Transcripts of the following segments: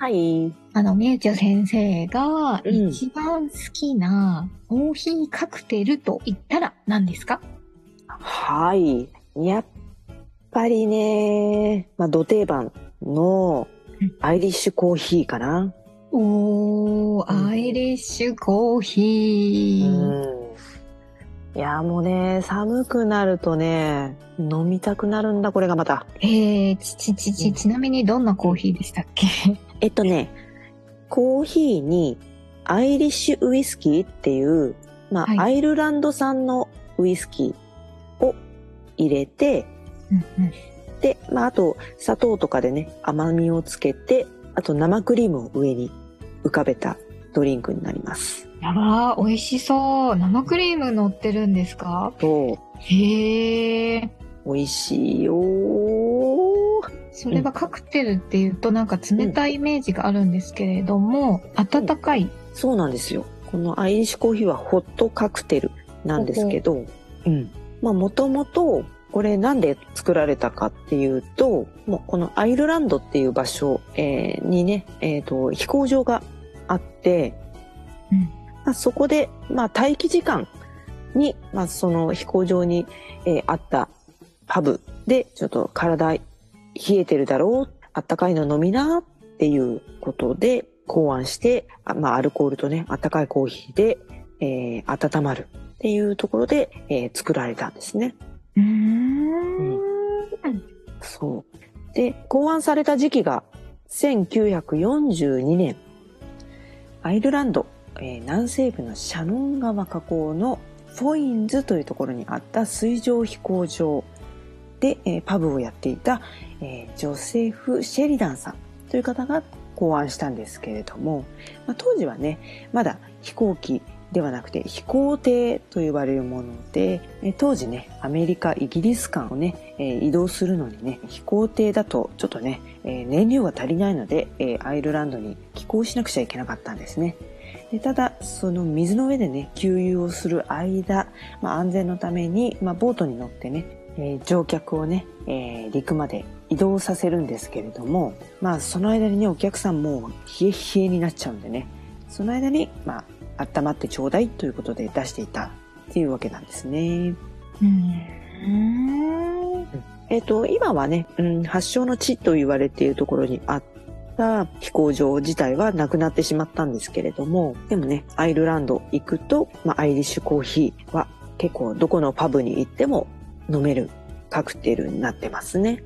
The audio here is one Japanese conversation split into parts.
はいあの、みゆちょ先生がうん一番好きなコーヒーカクテルと言ったら何ですか、はい。やっぱりね、まあ、土定番のうんアイリッシュコーヒーかな。おー、うんアイリッシュコーヒー。うん。いや、もうね、寒くなるとね、飲みたくなるんだ、これがまた。えー、ちちちち、ちなみにどんなコーヒーでしたっけ？えっとね、コーヒーにアイリッシュウイスキーっていう、まあ、はいアイルランド産のウイスキーを入れて、うんうん。で、まあ、あと、砂糖とかでね、甘みをつけて、あと生クリームを上に浮かべたドリンクになります。やばー、美味しそう。生クリーム乗ってるんですか？そう、へえ。美味しいよー。それがカクテルっていうとなんか冷たいイメージがあるんですけれども、温かい。そうなんですよ。このアイリッシュコーヒーはホットカクテルなんですけど、うん。まあ、もともと、これなんで作られたかっていうと、もうこのアイルランドっていう場所、えーにね、えっ、と、飛行場があって、うんまあ、そこで、まあ、待機時間に、まあ、その飛行場に、えーあったパブで、ちょっと体冷えてるだろう、あったかいの飲みな？っていうことで考案して、あまあ、アルコールとね、あったかいコーヒーで、えー温まるっていうところで、えー作られたんですね。うーん。そう。で、考案された時期が1942年。アイルランド、えー南西部のシャノン川河口のフォインズというところにあった水上飛行場で、えーパブをやっていた、えージョセフ・シェリダンさんという方が考案したんですけれども、まあ、当時はね、まだ飛行機ではなくて飛行艇と呼ばれるもので、当時ね、アメリカ、イギリス間をね、えー移動するのにね、飛行艇だとちょっとね、えー燃料が足りないので、えーアイルランドに寄港しなくちゃいけなかったんですね。でただ、その水の上でね、給油をする間、まあ、安全のために、まあ、ボートに乗ってね、えー乗客をね、えー陸まで移動させるんですけれども、まあ、その間にね、お客さんもう冷え冷えになっちゃうんでね、その間に、まあ、温まってちょうだいということで出していたっていうわけなんですね。うん。えっ、と、今はね、うん、発祥の地と言われているところにあった飛行場自体はなくなってしまったんですけれども、でもね、アイルランド行くと、まあ、アイリッシュコーヒーは結構どこのパブに行っても飲めるカクテルになってますね。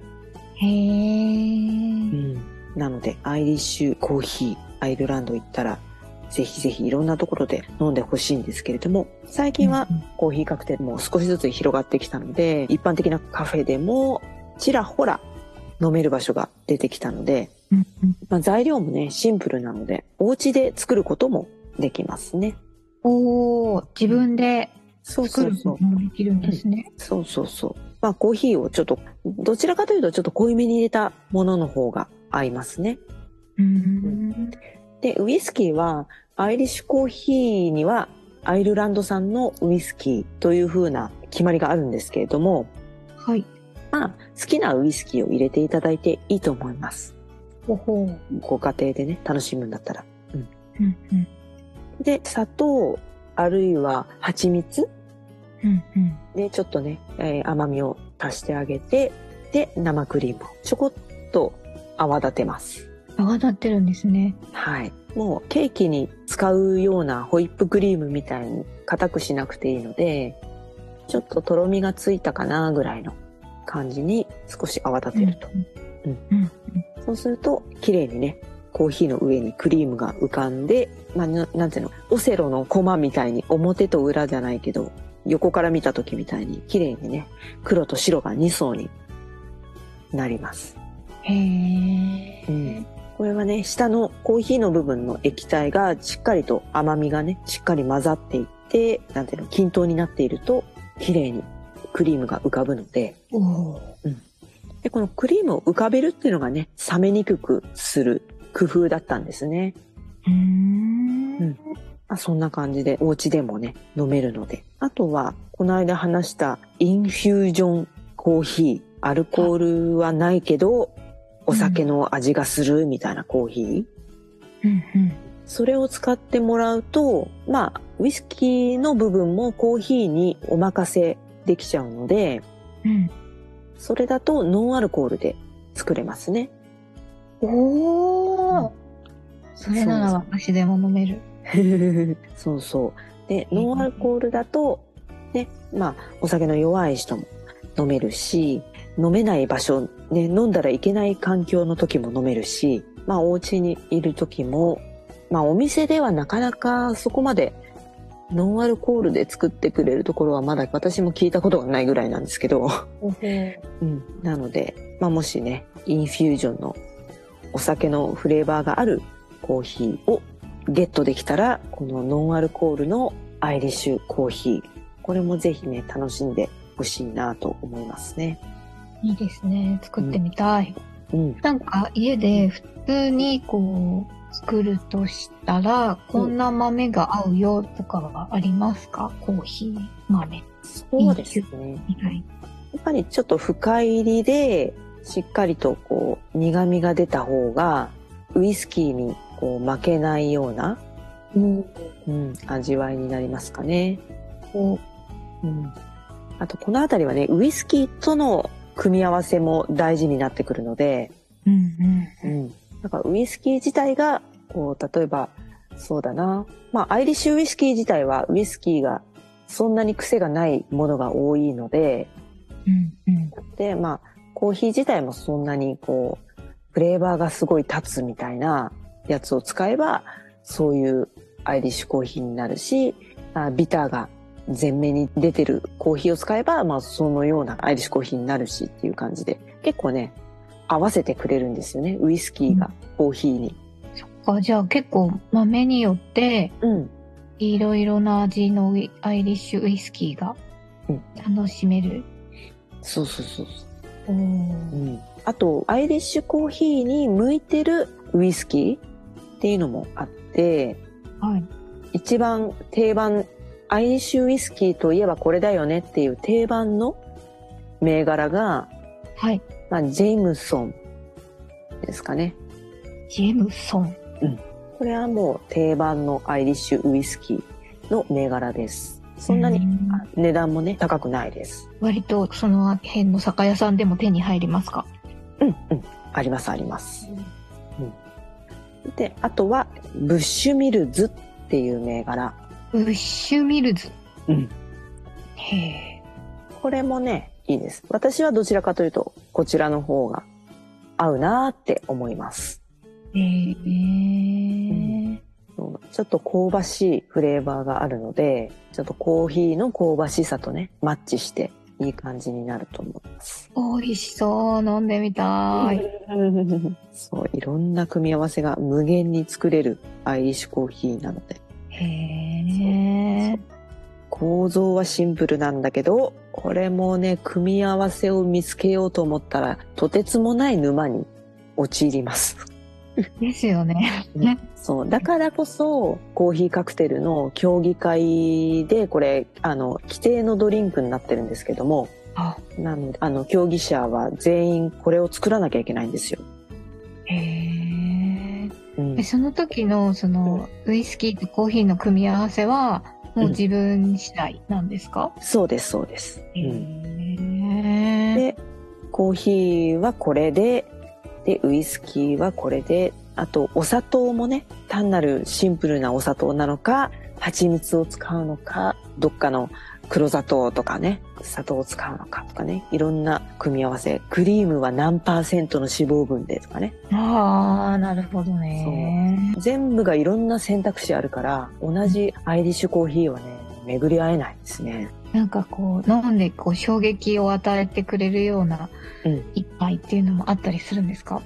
へえ。うん。なので、アイリッシュコーヒー、アイルランド行ったら、ぜひぜひいろんなところで飲んでほしいんですけれども、最近はコーヒーカクテルも少しずつ広がってきたので、一般的なカフェでもちらほら飲める場所が出てきたので、まあ、材料もね、シンプルなので、お家で作ることもできますね。おー、自分でそう作ることもできるんですね。そうそうそう。まあコーヒーをちょっと、どちらかというとちょっと濃いめに入れたものの方が合いますね。うん。で、ウイスキーは、アイリッシュコーヒーには、アイルランド産のウイスキーという風な決まりがあるんですけれども、はい。まあ、好きなウイスキーを入れていただいていいと思います。ほほう。ご家庭でね、楽しむんだったら。うんうん。で、砂糖、あるいは蜂蜜？うんうん。で、ちょっとね、えー甘みを足してあげて、で、生クリームをちょこっと泡立てます。泡立ってるんですね。はい。もうケーキに使うようなホイップクリームみたいに硬くしなくていいので、ちょっととろみがついたかなぐらいの感じに少し泡立てると。うんうんそうすると、綺麗にね、コーヒーの上にクリームが浮かんで、まあ、ななんていうの、オセロのコマみたいに表と裏じゃないけど、横から見た時みたいに綺麗にね、黒と白が2層になります。へえ。うんこれはね、下のコーヒーの部分の液体がしっかりと甘みがね、しっかり混ざっていって、なんていうの、均等になっていると、綺麗にクリームが浮かぶので、おお。で、このクリームを浮かべるっていうのがね、冷めにくくする工夫だったんですね。うーんうんまあ、そんな感じでお家でもね、飲めるので。あとは、この間話したインフュージョンコーヒー。アルコールはないけど、お酒の味がするみたいなコーヒー。うんうん。それを使ってもらうと、まあ、ウイスキーの部分もコーヒーにお任せできちゃうので、うん。それだとノンアルコールで作れますね。おお。それなら私でも飲める。そう そう。で、ノンアルコールだと、ね、まあ、お酒の弱い人も飲めるし、飲めない場所、ね、飲んだらいけない環境の時も飲めるし、まあ、お家にいる時も、まあ、お店ではなかなかそこまでノンアルコールで作ってくれるところはまだ私も聞いたことがないぐらいなんですけど、うん、なので、まあ、もしね、インフュージョンのお酒のフレーバーがあるコーヒーをゲットできたら、このノンアルコールのアイリッシュコーヒー、これもぜひね、楽しんでほしいなと思いますね。いいですね。作ってみたい。うん。なんか家で普通にこう作るとしたら、こんな豆が合うよとかはありますか？コーヒー豆そうですね。みたい。やっぱりちょっと深入りで、しっかりとこう、苦味が出た方が、ウイスキーにこう負けないような、うん、味わいになりますかね。こうん。あと、このあたりはね、ウイスキーとの組み合わせも大事になってくるので、う、うんうん。うん。だからウイスキー自体が、こう、例えば、そうだな。まあ、アイリッシュウイスキー自体は、ウイスキーがそんなに癖がないものが多いので、うんうん。で、まあ、コーヒー自体もそんなにこう、フレーバーがすごい立つみたいなやつを使えば、そういうアイリッシュコーヒーになるし、あビターが前面に出てるコーヒーを使えば、まあ、そのようなアイリッシュコーヒーになるしっていう感じで、結構ね、合わせてくれるんですよね。ウイスキーがコーヒーに。そっか、じゃあ結構豆によって、うん。いろいろな味のアイリッシュウイスキーがうん楽しめる。そうそうそうそう。うん、あと、アイリッシュコーヒーに向いてるウイスキーっていうのもあって、はい。一番定番、アイリッシュウイスキーといえばこれだよねっていう定番の銘柄が、はい。まあ、ジェームソンですかね。ジェムソン。これはもう定番のアイリッシュウイスキーの銘柄です。そんなに値段もね、高くないです。割とその辺の酒屋さんでも手に入りますか？うん、うん。あります、あります。うん、で、あとは、ブッシュミルズっていう銘柄。ブッシュミルズ？うん。へえ。これもね、いいです。私はどちらかというと、こちらの方が合うなーって思います。へえ。そうちょっと香ばしいフレーバーがあるので、ちょっとコーヒーの香ばしさとね、マッチしていい感じになると思います。美味しそう。飲んでみたい。そう、いろんな組み合わせが無限に作れるアイリッシュコーヒーなので、へえ。構造はシンプルなんだけど、これもね、組み合わせを見つけようと思ったら、とてつもない沼に陥ります。ですよね。ねそう。だからこそ、コーヒーカクテルの競技会で、これ、あの、規定のドリンクになってるんですけども、あ、なので、あの、競技者は全員これを作らなきゃいけないんですよ。へえ。うんで、その時の、その、ウイスキーとコーヒーの組み合わせは、もう自分次第なんですか、そうです、そうです。へうんえ。で、コーヒーはこれで、で、ウイスキーはこれで、あと、お砂糖もね、単なるシンプルなお砂糖なのか、蜂蜜を使うのか、どっかの黒砂糖とかね、砂糖を使うのかとかね、いろんな組み合わせ。クリームは何パーセントの脂肪分でとかね。ああ、なるほどね。全部がいろんな選択肢あるから、同じアイリッシュコーヒーはね、巡り合えないですね。なんかこう、飲んでこう衝撃を与えてくれるようなうん一杯っていうのもあったりするんですか？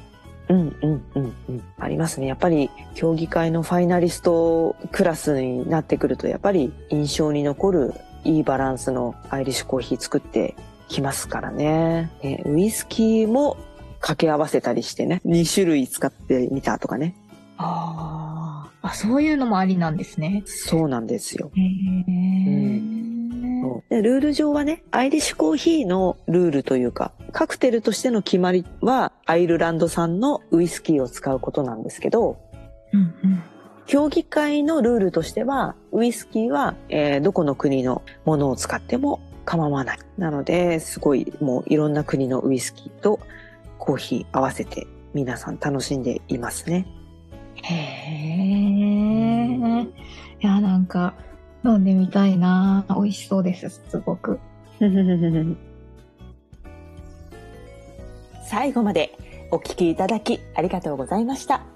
うんうんうんうん。ありますね。やっぱり競技会のファイナリストクラスになってくると、やっぱり印象に残るいいバランスのアイリッシュコーヒー作ってきますからね。ねウイスキーも掛け合わせたりしてね。2種類使ってみたとかね。ああ。あ、そういうのもありなんですね。そうなんですよ。へえ。そうでルール上はね、アイリッシュコーヒーのルールというか、カクテルとしての決まりは、アイルランド産のウイスキーを使うことなんですけど、うんうん。競技会のルールとしては、ウイスキーは、えーどこの国のものを使っても構わない。なので、すごいもういろんな国のウイスキーとコーヒー合わせて皆さん楽しんでいますね。へえ。いや、なんか、飲んでみたいな。美味しそうです、すごく。最後までお聞きいただきありがとうございました。